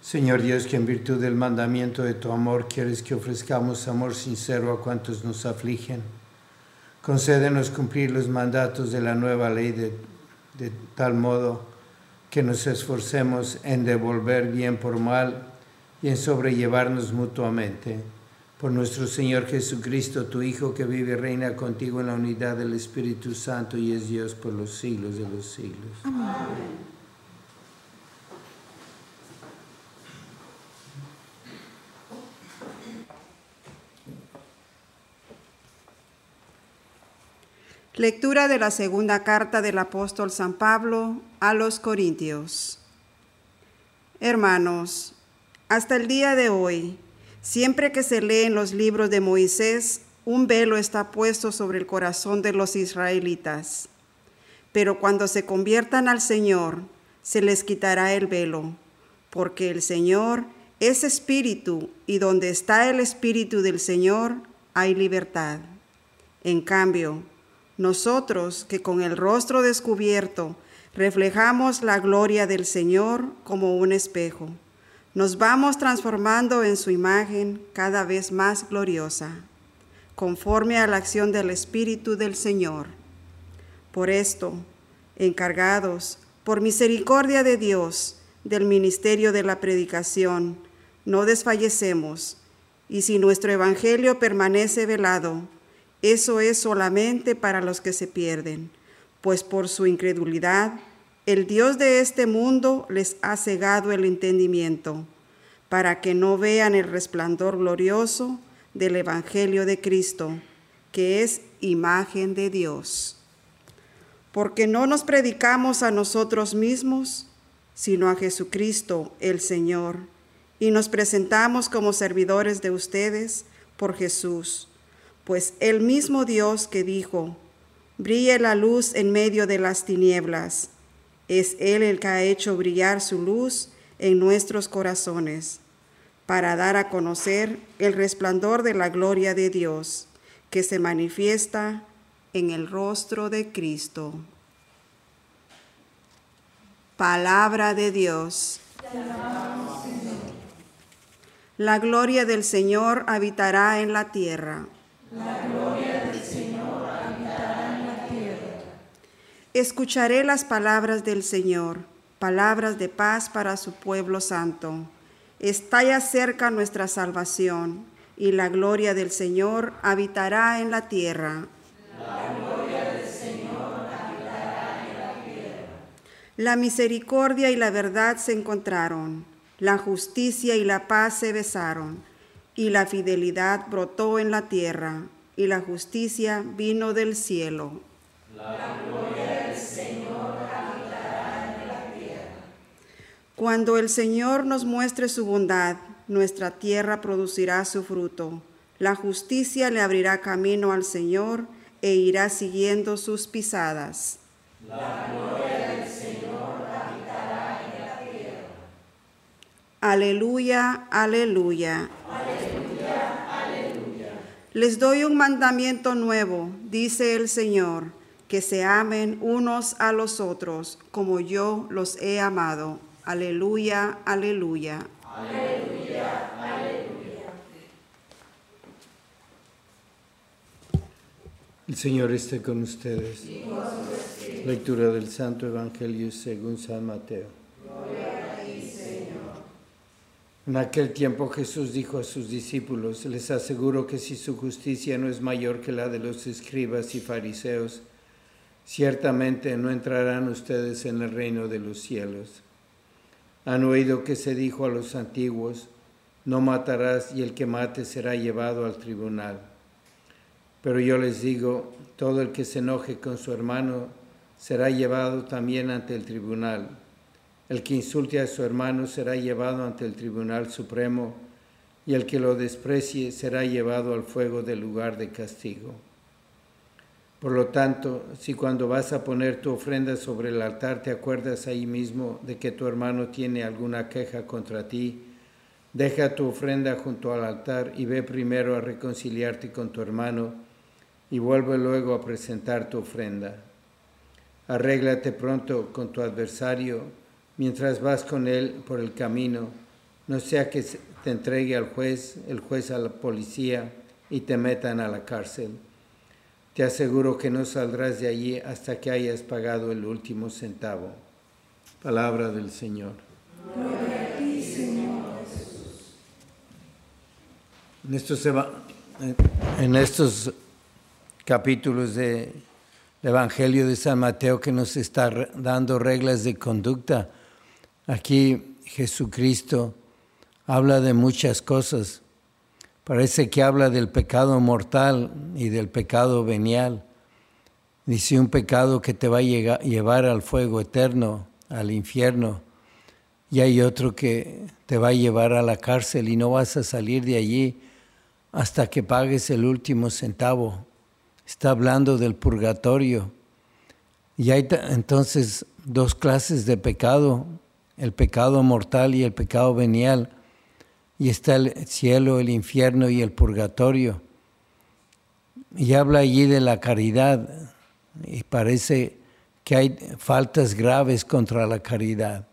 Señor Dios, que en virtud del mandamiento de tu amor quieres que ofrezcamos amor sincero a cuantos nos afligen, concédenos cumplir los mandatos de la nueva ley de, de tal modo que nos esforcemos en devolver bien por mal y en sobrellevarnos mutuamente. Por nuestro Señor Jesucristo, tu Hijo, que vive y reina contigo en la unidad del Espíritu Santo y es Dios por los siglos de los siglos. Amén. Lectura de la segunda carta del apóstol San Pablo a los Corintios. Hermanos, hasta el día de hoy, siempre que se leen los libros de Moisés, un velo está puesto sobre el corazón de los israelitas. Pero cuando se conviertan al Señor, se les quitará el velo, porque el Señor es espíritu y donde está el espíritu del Señor hay libertad. En cambio, nosotros que con el rostro descubierto reflejamos la gloria del Señor como un espejo, nos vamos transformando en su imagen cada vez más gloriosa, conforme a la acción del Espíritu del Señor. Por esto, encargados, por misericordia de Dios, del ministerio de la predicación, no desfallecemos, y si nuestro Evangelio permanece velado, eso es solamente para los que se pierden, pues por su incredulidad el Dios de este mundo les ha cegado el entendimiento, para que no vean el resplandor glorioso del Evangelio de Cristo, que es imagen de Dios. Porque no nos predicamos a nosotros mismos, sino a Jesucristo el Señor, y nos presentamos como servidores de ustedes por Jesús pues el mismo Dios que dijo, brille la luz en medio de las tinieblas. Es Él el que ha hecho brillar su luz en nuestros corazones, para dar a conocer el resplandor de la gloria de Dios, que se manifiesta en el rostro de Cristo. Palabra de Dios. La gloria del Señor habitará en la tierra. La gloria del Señor habitará en la tierra. Escucharé las palabras del Señor, palabras de paz para su pueblo santo. Está ya cerca nuestra salvación, y la gloria del Señor habitará en la tierra. La gloria del Señor habitará en la tierra. La misericordia y la verdad se encontraron la justicia y la paz se besaron, y la fidelidad brotó en la tierra, y la justicia vino del cielo. La gloria del Señor habitará en la tierra. Cuando el Señor nos muestre su bondad, nuestra tierra producirá su fruto. La justicia le abrirá camino al Señor e irá siguiendo sus pisadas. La gloria del Aleluya, aleluya. Aleluya, aleluya. Les doy un mandamiento nuevo, dice el Señor, que se amen unos a los otros como yo los he amado. Aleluya, aleluya. Aleluya, aleluya. El Señor esté con ustedes. Lectura del Santo Evangelio según San Mateo. En aquel tiempo Jesús dijo a sus discípulos, les aseguro que si su justicia no es mayor que la de los escribas y fariseos, ciertamente no entrarán ustedes en el reino de los cielos. Han oído que se dijo a los antiguos, no matarás y el que mate será llevado al tribunal. Pero yo les digo, todo el que se enoje con su hermano será llevado también ante el tribunal. El que insulte a su hermano será llevado ante el Tribunal Supremo y el que lo desprecie será llevado al fuego del lugar de castigo. Por lo tanto, si cuando vas a poner tu ofrenda sobre el altar te acuerdas ahí mismo de que tu hermano tiene alguna queja contra ti, deja tu ofrenda junto al altar y ve primero a reconciliarte con tu hermano y vuelve luego a presentar tu ofrenda. Arréglate pronto con tu adversario mientras vas con él por el camino, no sea que te entregue al juez, el juez a la policía y te metan a la cárcel. Te aseguro que no saldrás de allí hasta que hayas pagado el último centavo. Palabra del Señor. Gloria a ti, Señor estos, en estos capítulos del Evangelio de San Mateo que nos está dando reglas de conducta, Aquí Jesucristo habla de muchas cosas. Parece que habla del pecado mortal y del pecado venial. Dice un pecado que te va a llevar al fuego eterno, al infierno. Y hay otro que te va a llevar a la cárcel y no vas a salir de allí hasta que pagues el último centavo. Está hablando del purgatorio. Y hay entonces dos clases de pecado, el pecado mortal y el pecado venial, y está el cielo, el infierno y el purgatorio. Y habla allí de la caridad, y parece que hay faltas graves contra la caridad.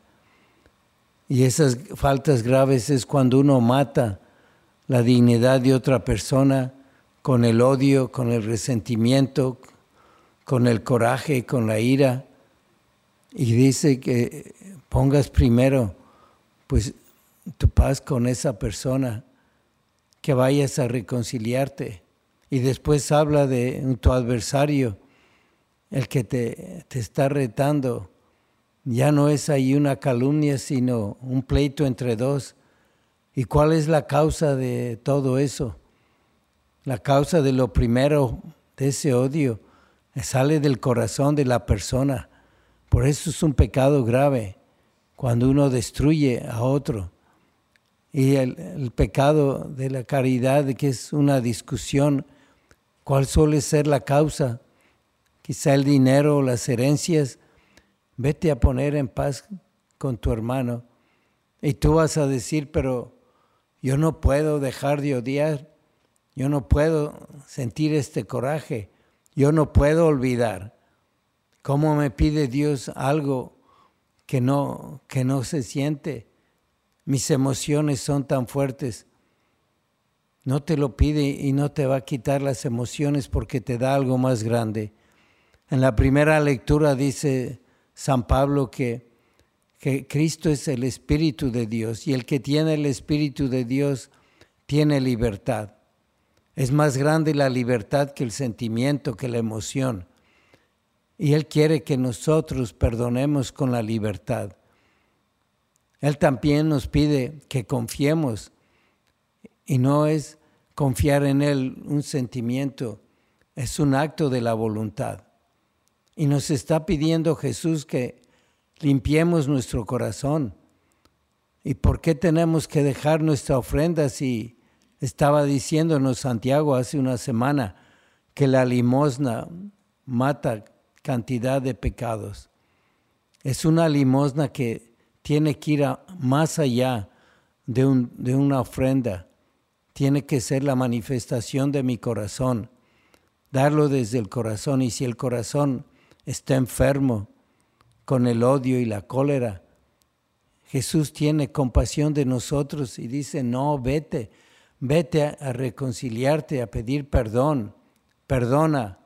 Y esas faltas graves es cuando uno mata la dignidad de otra persona con el odio, con el resentimiento, con el coraje, con la ira. Y dice que pongas primero pues tu paz con esa persona, que vayas a reconciliarte. Y después habla de tu adversario, el que te, te está retando. Ya no es ahí una calumnia, sino un pleito entre dos. ¿Y cuál es la causa de todo eso? La causa de lo primero, de ese odio, sale del corazón de la persona. Por eso es un pecado grave cuando uno destruye a otro. Y el, pecado de la caridad, que es una discusión, ¿cuál suele ser la causa? quizá el dinero o las herencias, vete a poner en paz con tu hermano. Y tú vas a decir, pero yo no puedo dejar de odiar, yo no puedo sentir este coraje, yo no puedo olvidar. ¿Cómo me pide Dios algo que no, que no se siente? Mis emociones son tan fuertes. No te lo pide y no te va a quitar las emociones porque te da algo más grande. En la primera lectura dice San Pablo que, que Cristo es el Espíritu de Dios y el que tiene el Espíritu de Dios tiene libertad. Es más grande la libertad que el sentimiento, que la emoción. Y Él quiere que nosotros perdonemos con la libertad. Él también nos pide que confiemos y no es confiar en Él un sentimiento, es un acto de la voluntad. Y nos está pidiendo Jesús que limpiemos nuestro corazón. ¿Y por qué tenemos que dejar nuestra ofrenda si estaba diciéndonos Santiago hace una semana que la limosna mata cantidad de pecados? Es una limosna que tiene que ir más allá de, un, de una ofrenda. Tiene que ser la manifestación de mi corazón, darlo desde el corazón. Y si el corazón está enfermo con el odio y la cólera. Jesús tiene compasión de nosotros y dice, no, vete, vete a, reconciliarte, a pedir perdón, perdona,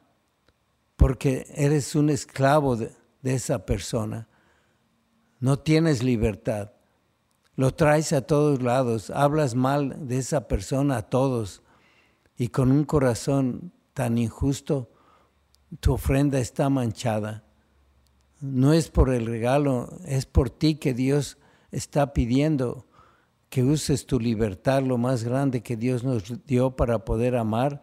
porque eres un esclavo de, esa persona. No tienes libertad. Lo traes a todos lados, hablas mal de esa persona a todos y con un corazón tan injusto tu ofrenda está manchada. No es por el regalo, es por ti que Dios está pidiendo que uses tu libertad, lo más grande que Dios nos dio para poder amar,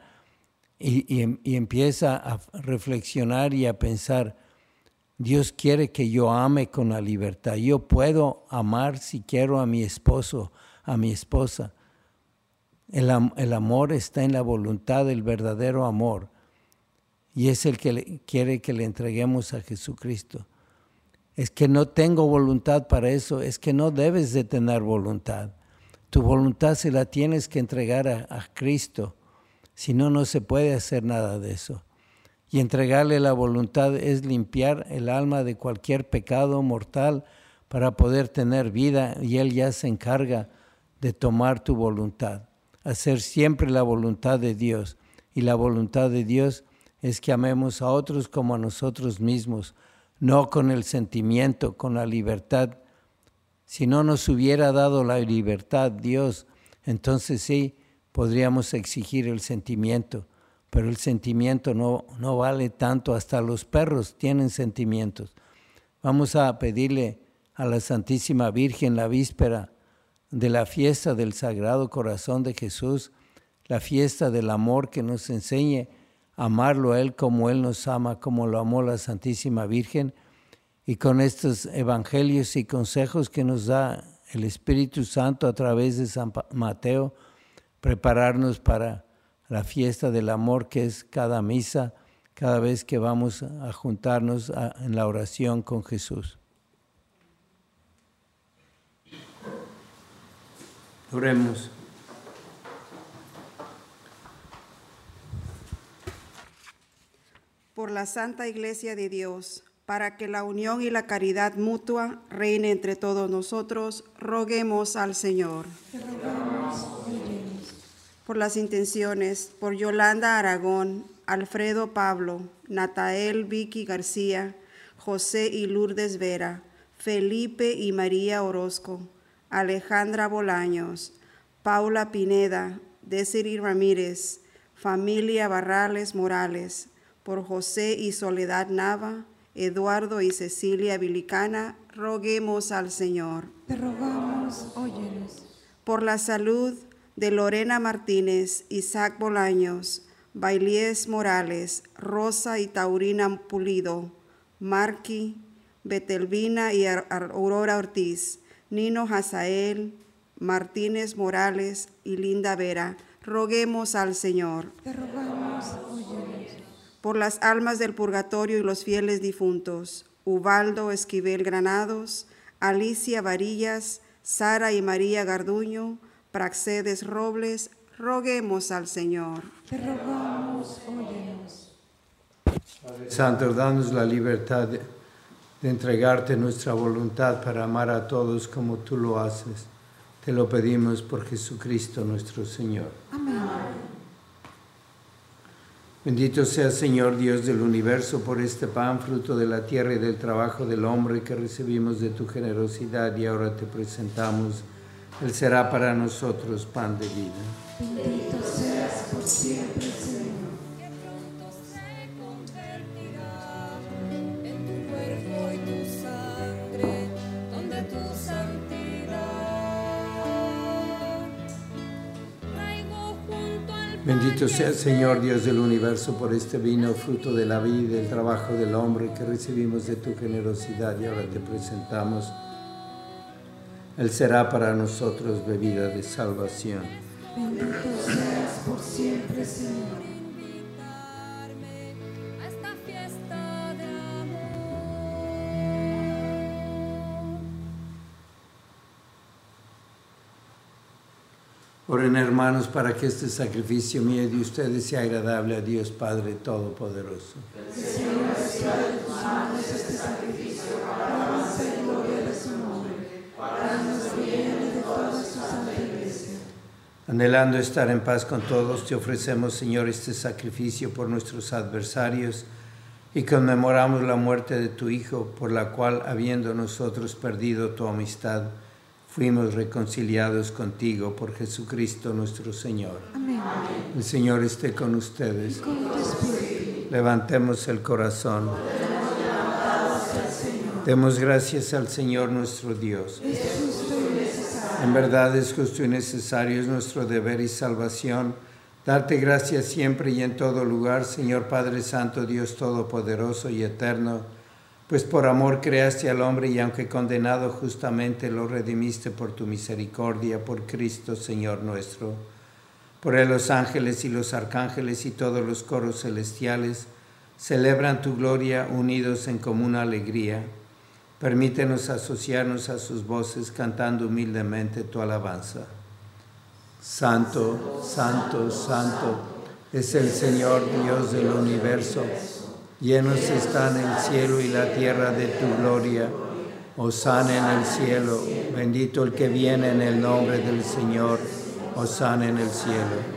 y, empieza a reflexionar y a pensar, Dios quiere que yo ame con la libertad. Yo puedo amar si quiero a mi esposo, a mi esposa. El, el amor está en la voluntad del verdadero amor y es el que quiere que le entreguemos a Jesucristo. Es que no tengo voluntad para eso, es que no debes de tener voluntad. Tu voluntad se la tienes que entregar a Cristo, si no, no se puede hacer nada de eso. Y entregarle la voluntad es limpiar el alma de cualquier pecado mortal para poder tener vida y Él ya se encarga de tomar tu voluntad, hacer siempre la voluntad de Dios. Y la voluntad de Dios es que amemos a otros como a nosotros mismos, no con el sentimiento, con la libertad. Si no nos hubiera dado la libertad Dios, entonces sí podríamos exigir el sentimiento, pero el sentimiento no, no vale tanto, hasta los perros tienen sentimientos. Vamos a pedirle a la Santísima Virgen la víspera de la fiesta del Sagrado Corazón de Jesús, la fiesta del amor que nos enseñe amarlo a Él como Él nos ama, como lo amó la Santísima Virgen, y con estos evangelios y consejos que nos da el Espíritu Santo a través de San Mateo, prepararnos para la fiesta del amor que es cada misa, cada vez que vamos a juntarnos en la oración con Jesús. Oremos. por la Santa Iglesia de Dios, para que la unión y la caridad mutua reine entre todos nosotros, roguemos al Señor. Por las intenciones, por Yolanda Aragón, Alfredo Pablo, Natael Vicky García, José y Lourdes Vera, Felipe y María Orozco, Alejandra Bolaños, Paula Pineda, Desiree Ramírez, familia Barrales Morales, por José y Soledad Nava, Eduardo y Cecilia Vilicana, roguemos al Señor. Te rogamos, óyenos. Por la salud de Lorena Martínez, Isaac Bolaños, Bailies Morales, Rosa y Taurina Pulido, Marqui, Betelvina y Aurora Ortiz, Nino Hazael, Martínez Morales y Linda Vera, roguemos al Señor. Te rogamos, por las almas del purgatorio y los fieles difuntos, Ubaldo Esquivel Granados, Alicia Varillas, Sara y María Garduño, Praxedes Robles, roguemos al Señor. Te rogamos, óyenos. Santo, danos la libertad de, de entregarte nuestra voluntad para amar a todos como tú lo haces. Te lo pedimos por Jesucristo nuestro Señor. Amén. Bendito sea Señor Dios del universo por este pan, fruto de la tierra y del trabajo del hombre que recibimos de tu generosidad y ahora te presentamos. Él será para nosotros pan de vida. Bendito seas por siempre, Señor. que pronto se convertirá en tu cuerpo y tu sangre, donde tu santidad traigo junto al Bendito sea Señor Dios del universo por este vino, fruto de la vida y del trabajo del hombre que recibimos de tu generosidad y ahora te presentamos. Él será para nosotros bebida de salvación. Bendito seas por siempre, Señor. invitarme a esta fiesta de amor. Oren hermanos para que este sacrificio mío de ustedes sea agradable a Dios Padre Todopoderoso. Anhelando estar en paz con todos, te ofrecemos, Señor, este sacrificio por nuestros adversarios y conmemoramos la muerte de tu Hijo, por la cual, habiendo nosotros perdido tu amistad, fuimos reconciliados contigo por Jesucristo nuestro Señor. Amén. El Señor esté con ustedes. Con. Levantemos el corazón. Demos gracias al Señor nuestro Dios. Es. En verdad es justo y necesario, es nuestro deber y salvación. Darte gracias siempre y en todo lugar, Señor Padre Santo, Dios Todopoderoso y Eterno, pues por amor creaste al hombre y aunque condenado justamente lo redimiste por tu misericordia, por Cristo, Señor nuestro. Por él los ángeles y los arcángeles y todos los coros celestiales celebran tu gloria unidos en común alegría. Permítenos asociarnos a sus voces cantando humildemente tu alabanza. Santo, santo, santo es el Señor Dios del universo. Llenos están el cielo y la tierra de tu gloria. Osana en el cielo, bendito el que viene en el nombre del Señor. Osana en el cielo.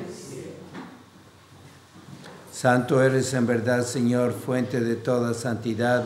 Santo eres en verdad, Señor, fuente de toda santidad.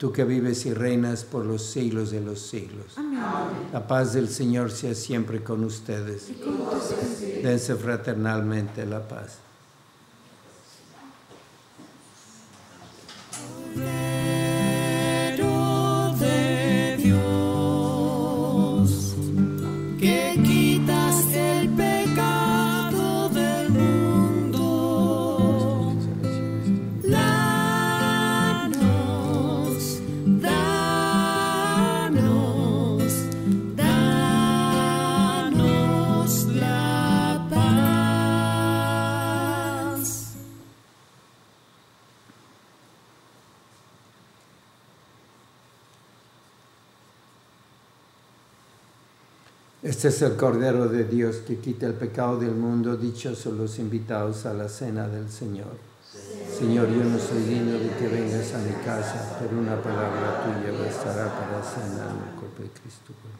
tú que vives y reinas por los siglos de los siglos. Amén. La paz del Señor sea siempre con ustedes. Dense fraternalmente la paz. Este es el Cordero de Dios que quita el pecado del mundo. Dichosos los invitados a la cena del Señor. Señor, yo no soy digno de que vengas a mi casa, pero una palabra tuya bastará para sanar el cuerpo de Cristo por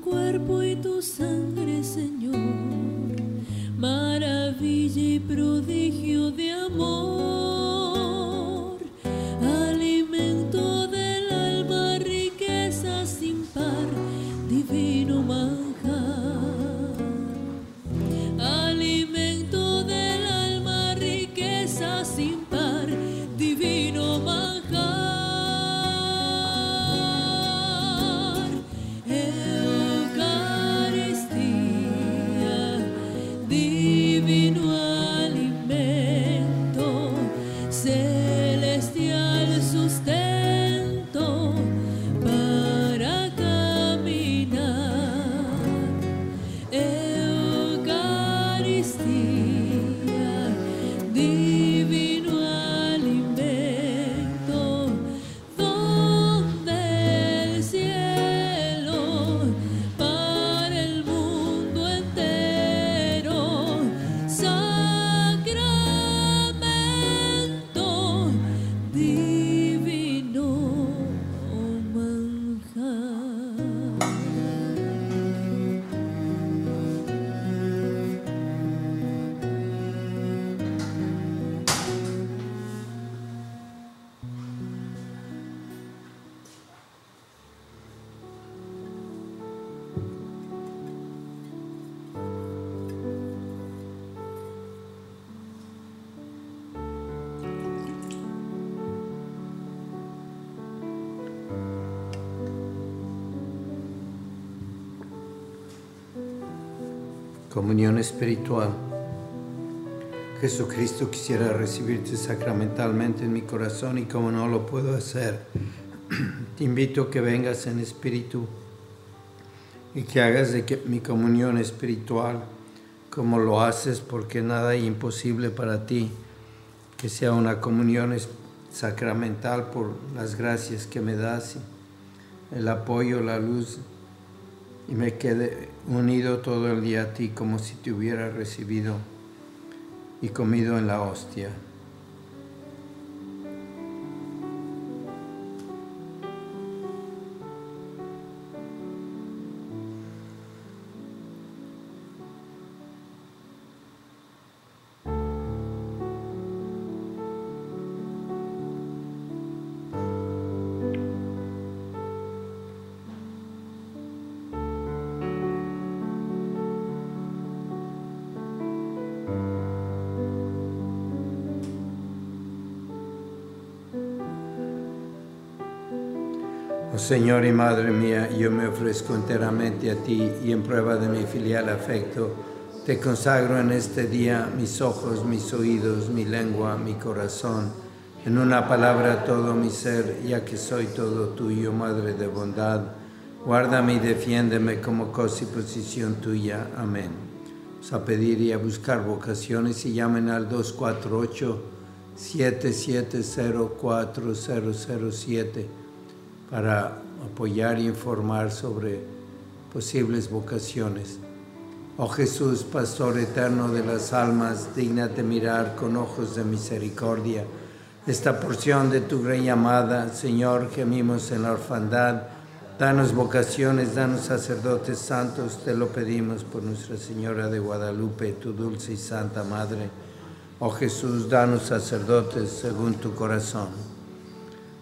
cuerpo y tu sangre, Señor, maravilla y prudencia. Comunión espiritual. Jesucristo quisiera recibirte sacramentalmente en mi corazón y como no lo puedo hacer, te invito a que vengas en espíritu y que hagas de que mi comunión espiritual como lo haces porque nada hay imposible para ti, que sea una comunión sacramental por las gracias que me das, el apoyo, la luz, y me quede unido todo el día a ti como si te hubiera recibido y comido en la hostia. Señor y Madre mía, yo me ofrezco enteramente a ti y en prueba de mi filial afecto, te consagro en este día mis ojos, mis oídos, mi lengua, mi corazón, en una palabra todo mi ser, ya que soy todo tuyo, Madre de bondad. Guárdame y defiéndeme como cosa y posición tuya. Amén. Vamos a pedir y a buscar vocaciones y llamen al 248 770407 para apoyar y informar sobre posibles vocaciones. Oh Jesús, Pastor eterno de las almas, dignate mirar con ojos de misericordia esta porción de tu gran llamada. Señor, gemimos en la orfandad. Danos vocaciones, danos sacerdotes santos, te lo pedimos por Nuestra Señora de Guadalupe, tu dulce y santa Madre. Oh Jesús, danos sacerdotes según tu corazón.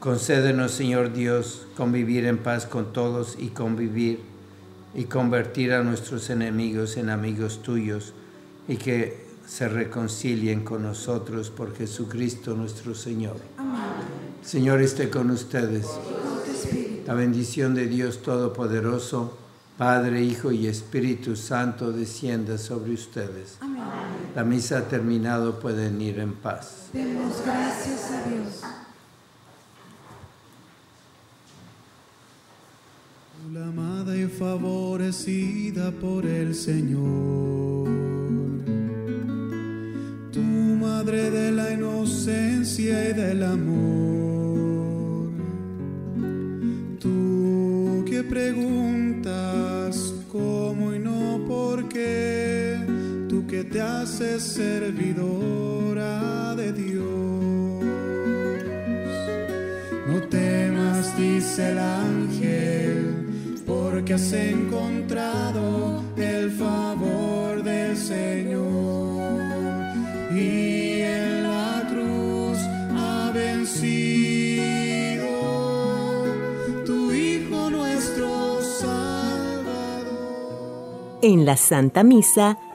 Concédenos, Señor Dios, convivir en paz con todos y convivir y convertir a nuestros enemigos en amigos tuyos y que se reconcilien con nosotros por Jesucristo nuestro Señor. Amén. Señor esté con ustedes. La bendición de Dios Todopoderoso, Padre, Hijo y Espíritu Santo descienda sobre ustedes. Amén. La misa ha terminado, pueden ir en paz. Demos gracias a Dios. La favorecida por el Señor, tu madre de la inocencia y del amor, tú que preguntas cómo y no por qué, tú que te haces servidora de Dios. No temas, dice el ángel porque has encontrado el favor del Señor y en la cruz ha vencido tu Hijo nuestro Salvador. En la Santa Misa